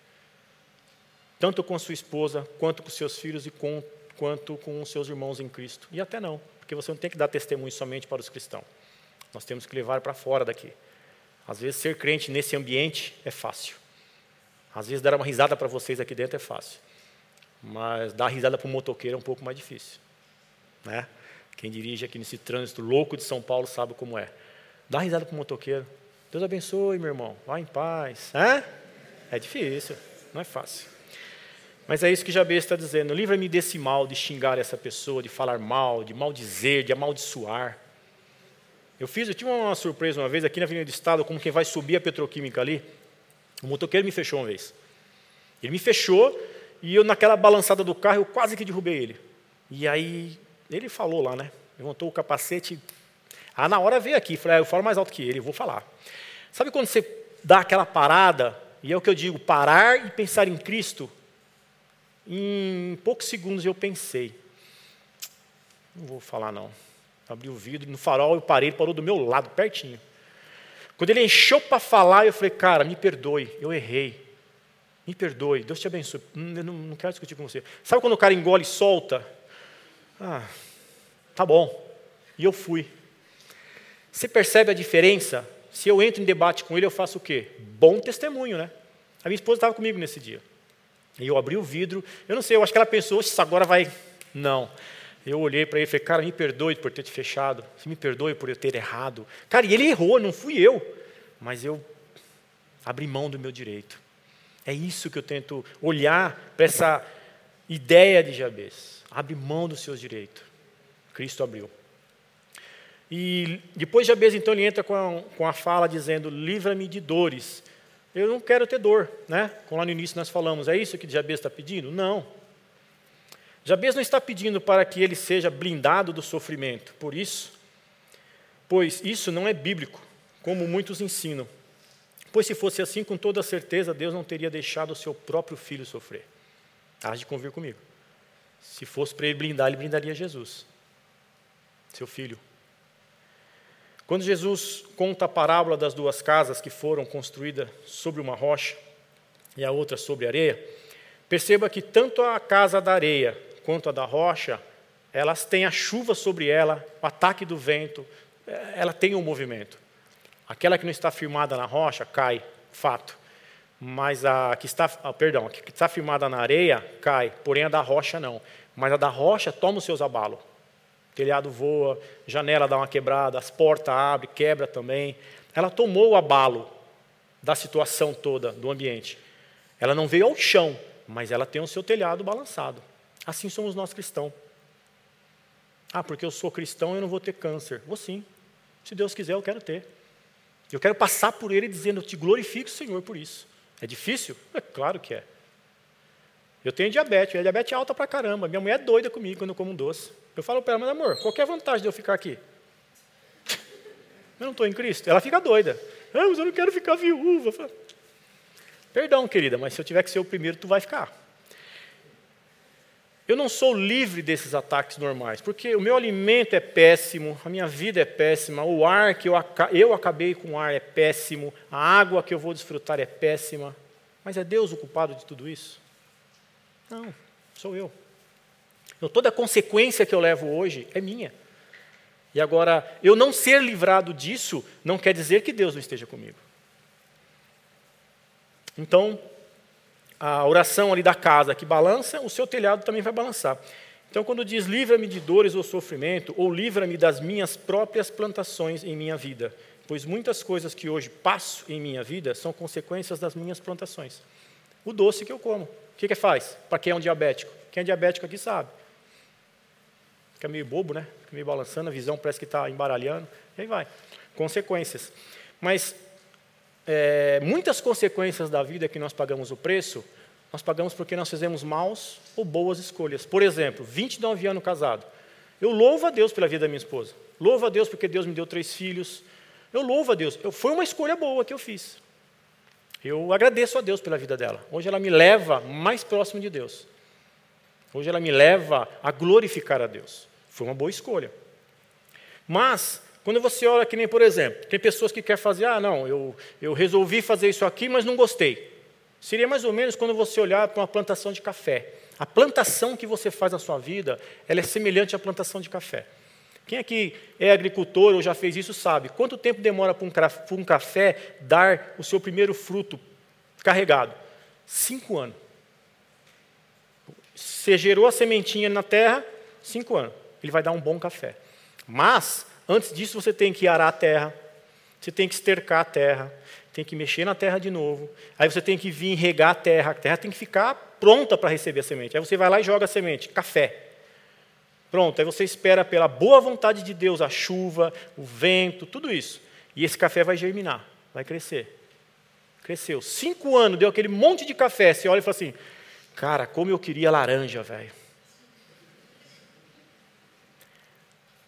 Tanto com a sua esposa, quanto com seus filhos e com, quanto com os seus irmãos em Cristo. E até não porque você não tem que dar testemunho somente para os cristãos. Nós temos que levar para fora daqui. Às vezes, ser crente nesse ambiente é fácil. Às vezes, dar uma risada para vocês aqui dentro é fácil. Mas dar risada para o motoqueiro é um pouco mais difícil. Né? Quem dirige aqui nesse trânsito louco de São Paulo sabe como é. Dá risada para o motoqueiro. Deus abençoe, meu irmão. Vá em paz. É? É difícil, não é fácil. Mas é isso que Jabez está dizendo: livra-me desse mal de xingar essa pessoa, de falar mal, de maldizer, de amaldiçoar. Eu fiz, eu tive uma surpresa uma vez aqui na Avenida do Estado, como quem vai subir a petroquímica ali. O motoqueiro me fechou uma vez. Ele me fechou e eu, naquela balançada do carro, eu quase que derrubei ele. E aí, ele falou lá, né? Levantou o capacete. Ah, na hora veio aqui. Falei, ah, eu falo mais alto que ele, vou falar. Sabe quando você dá aquela parada, e é o que eu digo, parar e pensar em Cristo? Em poucos segundos eu pensei, não vou falar não. Abri o vidro, no farol eu parei, ele parou do meu lado, pertinho. Quando ele encheu para falar, eu falei, cara, me perdoe, eu errei. Me perdoe, Deus te abençoe. Hum, eu não, não quero discutir com você. Sabe quando o cara engole e solta? Ah, tá bom. E eu fui. Você percebe a diferença? Se eu entro em debate com ele, eu faço o quê? Bom testemunho, né? A minha esposa estava comigo nesse dia. E eu abri o vidro, eu não sei, eu acho que ela pensou, isso agora vai. Não. Eu olhei para ele e falei, cara, me perdoe por ter te fechado, me perdoe por eu ter errado. Cara, e ele errou, não fui eu. Mas eu abri mão do meu direito. É isso que eu tento olhar para essa ideia de Jabez. Abre mão dos seus direitos. Cristo abriu. E depois Jabez, então, ele entra com a, com a fala dizendo: Livra-me de dores eu não quero ter dor, né? Como lá no início nós falamos, é isso que Jabez está pedindo? Não. Jabez não está pedindo para que ele seja blindado do sofrimento, por isso, pois isso não é bíblico, como muitos ensinam. Pois se fosse assim, com toda certeza, Deus não teria deixado o seu próprio filho sofrer. Há de convir comigo. Se fosse para ele blindar, ele blindaria Jesus, seu filho. Quando Jesus conta a parábola das duas casas que foram construídas sobre uma rocha e a outra sobre areia, perceba que tanto a casa da areia quanto a da rocha, elas têm a chuva sobre ela, o ataque do vento, ela tem um movimento. Aquela que não está firmada na rocha cai, fato. Mas a que está, ah, perdão, a que está firmada na areia cai, porém a da rocha não. Mas a da rocha toma os seus abalos. Telhado voa, janela dá uma quebrada, as portas abrem, quebra também. Ela tomou o abalo da situação toda, do ambiente. Ela não veio ao chão, mas ela tem o seu telhado balançado. Assim somos nós cristãos. Ah, porque eu sou cristão eu não vou ter câncer. Vou sim. Se Deus quiser, eu quero ter. Eu quero passar por ele dizendo, eu te glorifico, Senhor, por isso. É difícil? É claro que é. Eu tenho diabetes, minha diabetes é alta pra caramba. Minha mulher é doida comigo quando eu como um doce. Eu falo para ela, mas amor, qual é a vantagem de eu ficar aqui? Eu não estou em Cristo. Ela fica doida. Ah, mas eu não quero ficar viúva. Perdão, querida, mas se eu tiver que ser o primeiro, tu vai ficar. Eu não sou livre desses ataques normais, porque o meu alimento é péssimo, a minha vida é péssima, o ar que eu, eu acabei com o ar é péssimo, a água que eu vou desfrutar é péssima. Mas é Deus o culpado de tudo isso? Não, sou eu. Então, toda a consequência que eu levo hoje é minha. E agora, eu não ser livrado disso não quer dizer que Deus não esteja comigo. Então, a oração ali da casa que balança, o seu telhado também vai balançar. Então, quando diz livra-me de dores ou sofrimento, ou livra-me das minhas próprias plantações em minha vida, pois muitas coisas que hoje passo em minha vida são consequências das minhas plantações. O doce que eu como, o que, que faz? Para quem é um diabético? Quem é diabético aqui sabe. Fica meio bobo, né? Fica meio balançando, a visão parece que está embaralhando, e aí vai. Consequências. Mas é, muitas consequências da vida que nós pagamos o preço, nós pagamos porque nós fizemos maus ou boas escolhas. Por exemplo, 29 anos casado. Eu louvo a Deus pela vida da minha esposa. Louvo a Deus porque Deus me deu três filhos. Eu louvo a Deus. Eu, foi uma escolha boa que eu fiz. Eu agradeço a Deus pela vida dela. Hoje ela me leva mais próximo de Deus. Hoje ela me leva a glorificar a Deus. Foi uma boa escolha. Mas quando você olha que nem, por exemplo, tem pessoas que querem fazer, ah, não, eu, eu resolvi fazer isso aqui, mas não gostei. Seria mais ou menos quando você olhar para uma plantação de café. A plantação que você faz na sua vida, ela é semelhante à plantação de café. Quem aqui é agricultor ou já fez isso sabe quanto tempo demora para um café dar o seu primeiro fruto carregado? Cinco anos. Você gerou a sementinha na terra, cinco anos. Ele vai dar um bom café. Mas Antes disso, você tem que arar a terra, você tem que estercar a terra, tem que mexer na terra de novo. Aí você tem que vir regar a terra, a terra tem que ficar pronta para receber a semente. Aí você vai lá e joga a semente, café. Pronto, aí você espera pela boa vontade de Deus a chuva, o vento, tudo isso. E esse café vai germinar, vai crescer. Cresceu. Cinco anos, deu aquele monte de café. Você olha e fala assim: Cara, como eu queria laranja, velho.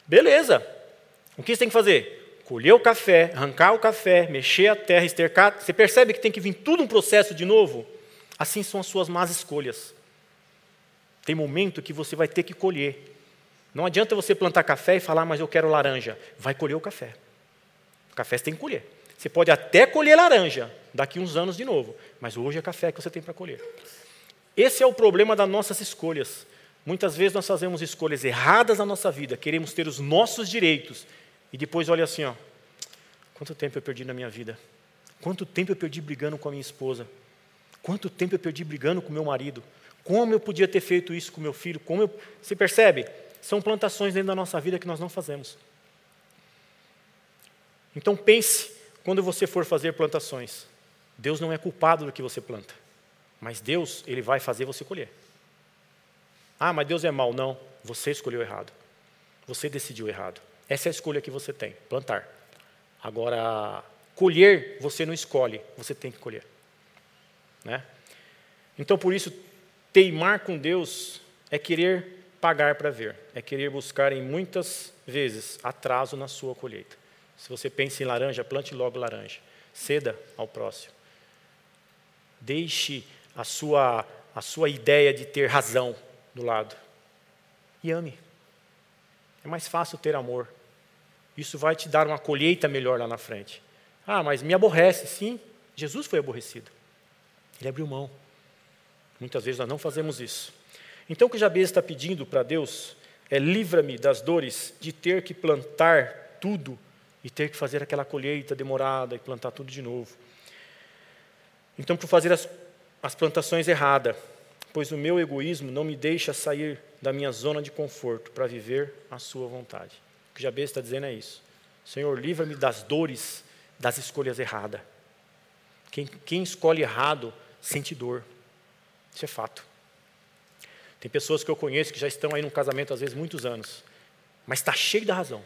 Beleza. O que você tem que fazer? Colher o café, arrancar o café, mexer a terra, estercar. Você percebe que tem que vir tudo um processo de novo? Assim são as suas más escolhas. Tem momento que você vai ter que colher. Não adianta você plantar café e falar, mas eu quero laranja. Vai colher o café. O café você tem que colher. Você pode até colher laranja daqui uns anos de novo, mas hoje é café que você tem para colher. Esse é o problema das nossas escolhas. Muitas vezes nós fazemos escolhas erradas na nossa vida, queremos ter os nossos direitos e depois olha assim, ó, quanto tempo eu perdi na minha vida? Quanto tempo eu perdi brigando com a minha esposa? Quanto tempo eu perdi brigando com meu marido? Como eu podia ter feito isso com meu filho? Como eu... Você percebe? São plantações dentro da nossa vida que nós não fazemos. Então pense quando você for fazer plantações. Deus não é culpado do que você planta, mas Deus ele vai fazer você colher. Ah, mas Deus é mau. Não, você escolheu errado. Você decidiu errado. Essa é a escolha que você tem, plantar. Agora, colher, você não escolhe, você tem que colher. Né? Então, por isso, teimar com Deus é querer pagar para ver, é querer buscar em muitas vezes atraso na sua colheita. Se você pensa em laranja, plante logo laranja. Ceda ao próximo. Deixe a sua, a sua ideia de ter razão do lado. E ame. É mais fácil ter amor. Isso vai te dar uma colheita melhor lá na frente. Ah, mas me aborrece. Sim, Jesus foi aborrecido. Ele abriu mão. Muitas vezes nós não fazemos isso. Então o que Jabez está pedindo para Deus é livra-me das dores de ter que plantar tudo e ter que fazer aquela colheita demorada e plantar tudo de novo. Então, por fazer as, as plantações erradas, pois o meu egoísmo não me deixa sair da minha zona de conforto para viver a sua vontade. O que Jabez está dizendo é isso. Senhor, livra-me das dores das escolhas erradas. Quem, quem escolhe errado sente dor. Isso é fato. Tem pessoas que eu conheço que já estão aí num casamento, às vezes, muitos anos, mas está cheio da razão,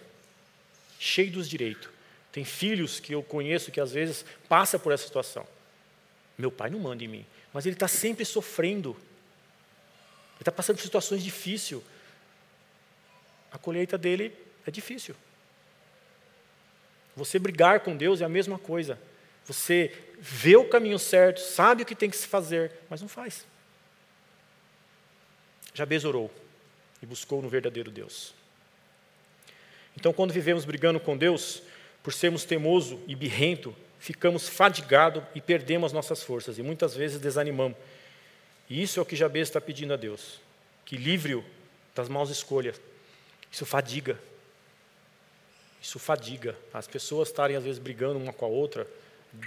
cheio dos direitos. Tem filhos que eu conheço que, às vezes, passa por essa situação. Meu pai não manda em mim, mas ele está sempre sofrendo. Ele está passando por situações difíceis. A colheita dele é difícil. Você brigar com Deus é a mesma coisa. Você vê o caminho certo, sabe o que tem que se fazer, mas não faz. Jabez orou e buscou no verdadeiro Deus. Então, quando vivemos brigando com Deus, por sermos teimoso e birrento, ficamos fadigados e perdemos nossas forças, e muitas vezes desanimamos. E isso é o que Jabez está pedindo a Deus, que livre-o das maus escolhas. Isso fadiga. Isso fadiga. As pessoas estarem, às vezes, brigando uma com a outra,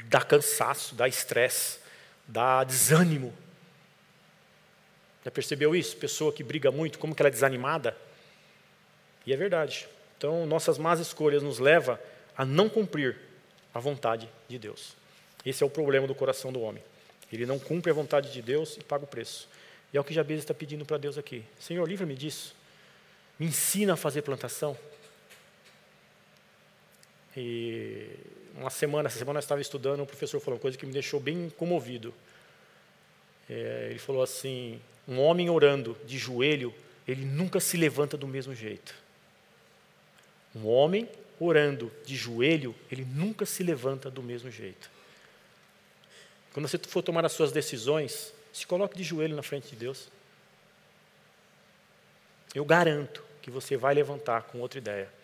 dá cansaço, dá estresse, dá desânimo. Já percebeu isso? Pessoa que briga muito, como que ela é desanimada? E é verdade. Então, nossas más escolhas nos levam a não cumprir a vontade de Deus. Esse é o problema do coração do homem. Ele não cumpre a vontade de Deus e paga o preço. E é o que Jabez está pedindo para Deus aqui. Senhor, livra-me disso. Me ensina a fazer plantação. E uma semana, essa semana eu estava estudando, um professor falou uma coisa que me deixou bem comovido. É, ele falou assim: um homem orando de joelho, ele nunca se levanta do mesmo jeito. Um homem orando de joelho, ele nunca se levanta do mesmo jeito. Quando você for tomar as suas decisões, se coloque de joelho na frente de Deus. Eu garanto que você vai levantar com outra ideia.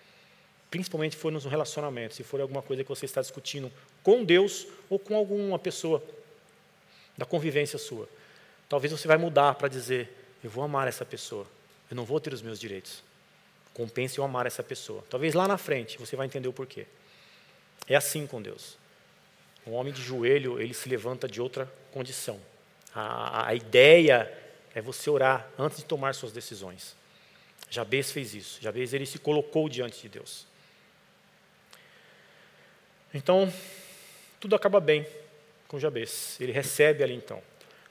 Principalmente for nos relacionamentos, se for alguma coisa que você está discutindo com Deus ou com alguma pessoa da convivência sua. Talvez você vai mudar para dizer: eu vou amar essa pessoa, eu não vou ter os meus direitos. Compense eu amar essa pessoa. Talvez lá na frente você vai entender o porquê. É assim com Deus. Um homem de joelho, ele se levanta de outra condição. A, a ideia é você orar antes de tomar suas decisões. Jabez fez isso. Jabez ele se colocou diante de Deus. Então, tudo acaba bem com Jabez. Ele recebe ali então.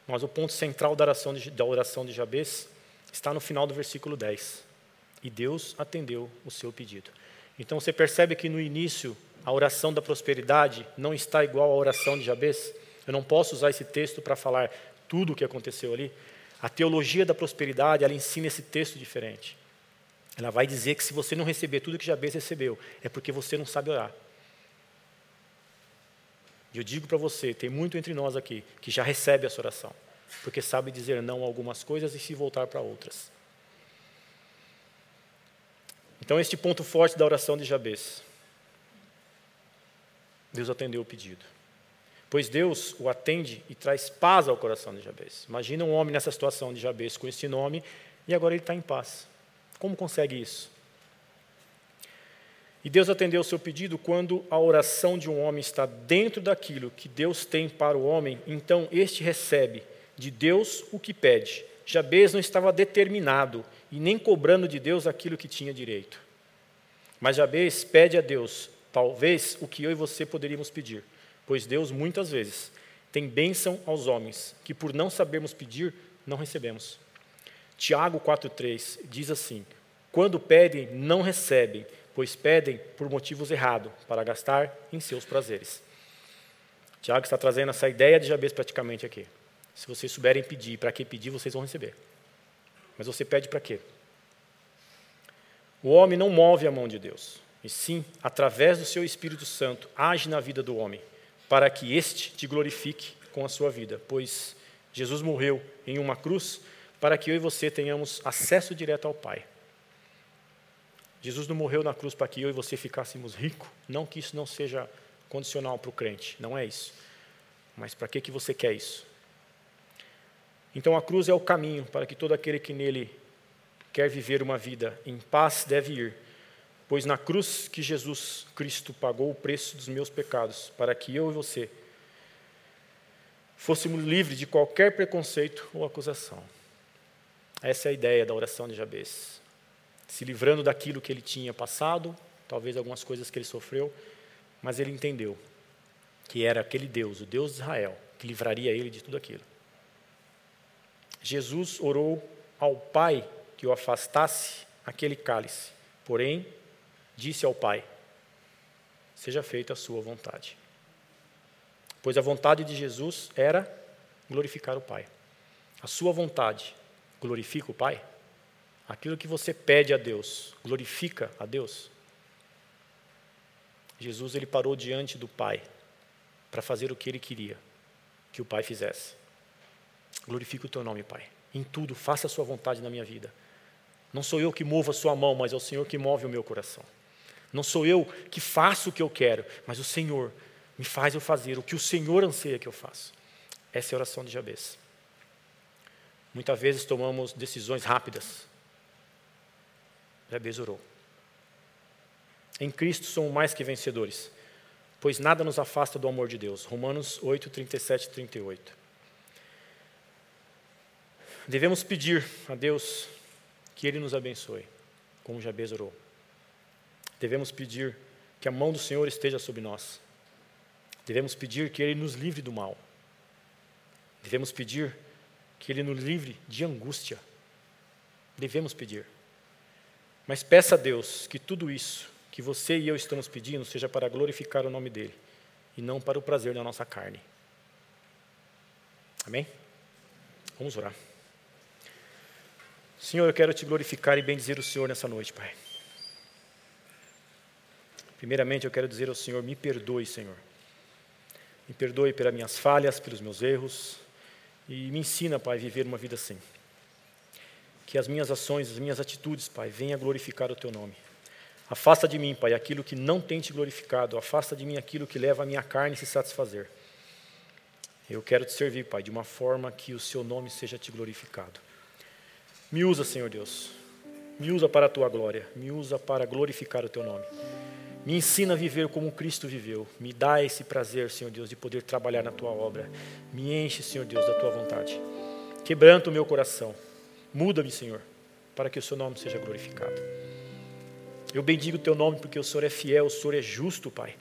Mas o ponto central da oração de, da oração de Jabez está no final do versículo 10 e Deus atendeu o seu pedido. Então você percebe que no início a oração da prosperidade não está igual à oração de Jabez. Eu não posso usar esse texto para falar tudo o que aconteceu ali. A teologia da prosperidade, ela ensina esse texto diferente. Ela vai dizer que se você não receber tudo que Jabez recebeu, é porque você não sabe orar. E eu digo para você, tem muito entre nós aqui que já recebe essa oração, porque sabe dizer não a algumas coisas e se voltar para outras. Então, este ponto forte da oração de Jabez. Deus atendeu o pedido. Pois Deus o atende e traz paz ao coração de Jabez. Imagina um homem nessa situação de Jabez com esse nome e agora ele está em paz. Como consegue isso? E Deus atendeu o seu pedido quando a oração de um homem está dentro daquilo que Deus tem para o homem, então este recebe de Deus o que pede. Jabez não estava determinado e nem cobrando de Deus aquilo que tinha direito. Mas Jabez pede a Deus, talvez, o que eu e você poderíamos pedir, pois Deus, muitas vezes, tem bênção aos homens, que por não sabermos pedir, não recebemos. Tiago 4,3 diz assim: Quando pedem, não recebem, pois pedem por motivos errados, para gastar em seus prazeres. Tiago está trazendo essa ideia de Jabez praticamente aqui. Se vocês souberem pedir, para que pedir, vocês vão receber. Mas você pede para quê? O homem não move a mão de Deus, e sim, através do seu Espírito Santo, age na vida do homem, para que este te glorifique com a sua vida, pois Jesus morreu em uma cruz para que eu e você tenhamos acesso direto ao Pai. Jesus não morreu na cruz para que eu e você ficássemos ricos, não que isso não seja condicional para o crente, não é isso. Mas para que, que você quer isso? Então a cruz é o caminho para que todo aquele que nele quer viver uma vida em paz deve ir, pois na cruz que Jesus Cristo pagou o preço dos meus pecados, para que eu e você fôssemos livres de qualquer preconceito ou acusação. Essa é a ideia da oração de Jabez. Se livrando daquilo que ele tinha passado, talvez algumas coisas que ele sofreu, mas ele entendeu que era aquele Deus, o Deus de Israel, que livraria ele de tudo aquilo. Jesus orou ao Pai que o afastasse aquele cálice, porém, disse ao Pai: Seja feita a sua vontade. Pois a vontade de Jesus era glorificar o Pai. A sua vontade glorifica o Pai? Aquilo que você pede a Deus, glorifica a Deus? Jesus ele parou diante do Pai para fazer o que ele queria que o Pai fizesse. Glorifique o teu nome, Pai. Em tudo, faça a sua vontade na minha vida. Não sou eu que movo a sua mão, mas é o Senhor que move o meu coração. Não sou eu que faço o que eu quero, mas o Senhor me faz eu fazer o que o Senhor anseia que eu faça. Essa é a oração de Jabez. Muitas vezes tomamos decisões rápidas. Jabez orou. Em Cristo somos mais que vencedores, pois nada nos afasta do amor de Deus. Romanos 8, 37 e 38. Devemos pedir a Deus que Ele nos abençoe, como Jabez orou. Devemos pedir que a mão do Senhor esteja sobre nós. Devemos pedir que Ele nos livre do mal. Devemos pedir que Ele nos livre de angústia. Devemos pedir. Mas peça a Deus que tudo isso que você e eu estamos pedindo seja para glorificar o nome dEle e não para o prazer da nossa carne. Amém? Vamos orar. Senhor, eu quero te glorificar e bendizer o Senhor nessa noite, Pai. Primeiramente, eu quero dizer ao Senhor: me perdoe, Senhor. Me perdoe pelas minhas falhas, pelos meus erros. E me ensina, Pai, a viver uma vida assim. Que as minhas ações, as minhas atitudes, Pai, venham glorificar o Teu nome. Afasta de mim, Pai, aquilo que não tem te glorificado. Afasta de mim aquilo que leva a minha carne a se satisfazer. Eu quero te servir, Pai, de uma forma que o Seu nome seja te glorificado. Me usa, Senhor Deus. Me usa para a Tua glória. Me usa para glorificar o Teu nome. Me ensina a viver como Cristo viveu. Me dá esse prazer, Senhor Deus, de poder trabalhar na tua obra. Me enche, Senhor Deus, da tua vontade. Quebranta o meu coração. Muda-me, Senhor, para que o seu nome seja glorificado. Eu bendigo o teu nome porque o Senhor é fiel, o Senhor é justo, Pai.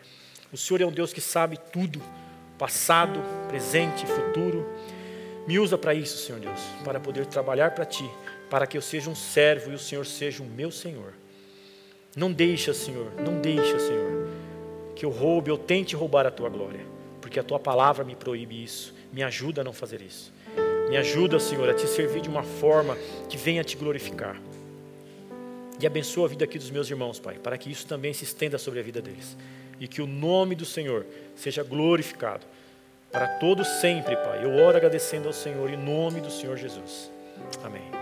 O Senhor é um Deus que sabe tudo, passado, presente, futuro. Me usa para isso, Senhor Deus, para poder trabalhar para ti, para que eu seja um servo e o Senhor seja o meu Senhor. Não deixa, Senhor, não deixa, Senhor, que eu roube ou tente roubar a tua glória, porque a tua palavra me proíbe isso. Me ajuda a não fazer isso. Me ajuda, Senhor, a te servir de uma forma que venha te glorificar. E abençoa a vida aqui dos meus irmãos, Pai, para que isso também se estenda sobre a vida deles. E que o nome do Senhor seja glorificado para todos sempre, Pai. Eu oro agradecendo ao Senhor em nome do Senhor Jesus. Amém.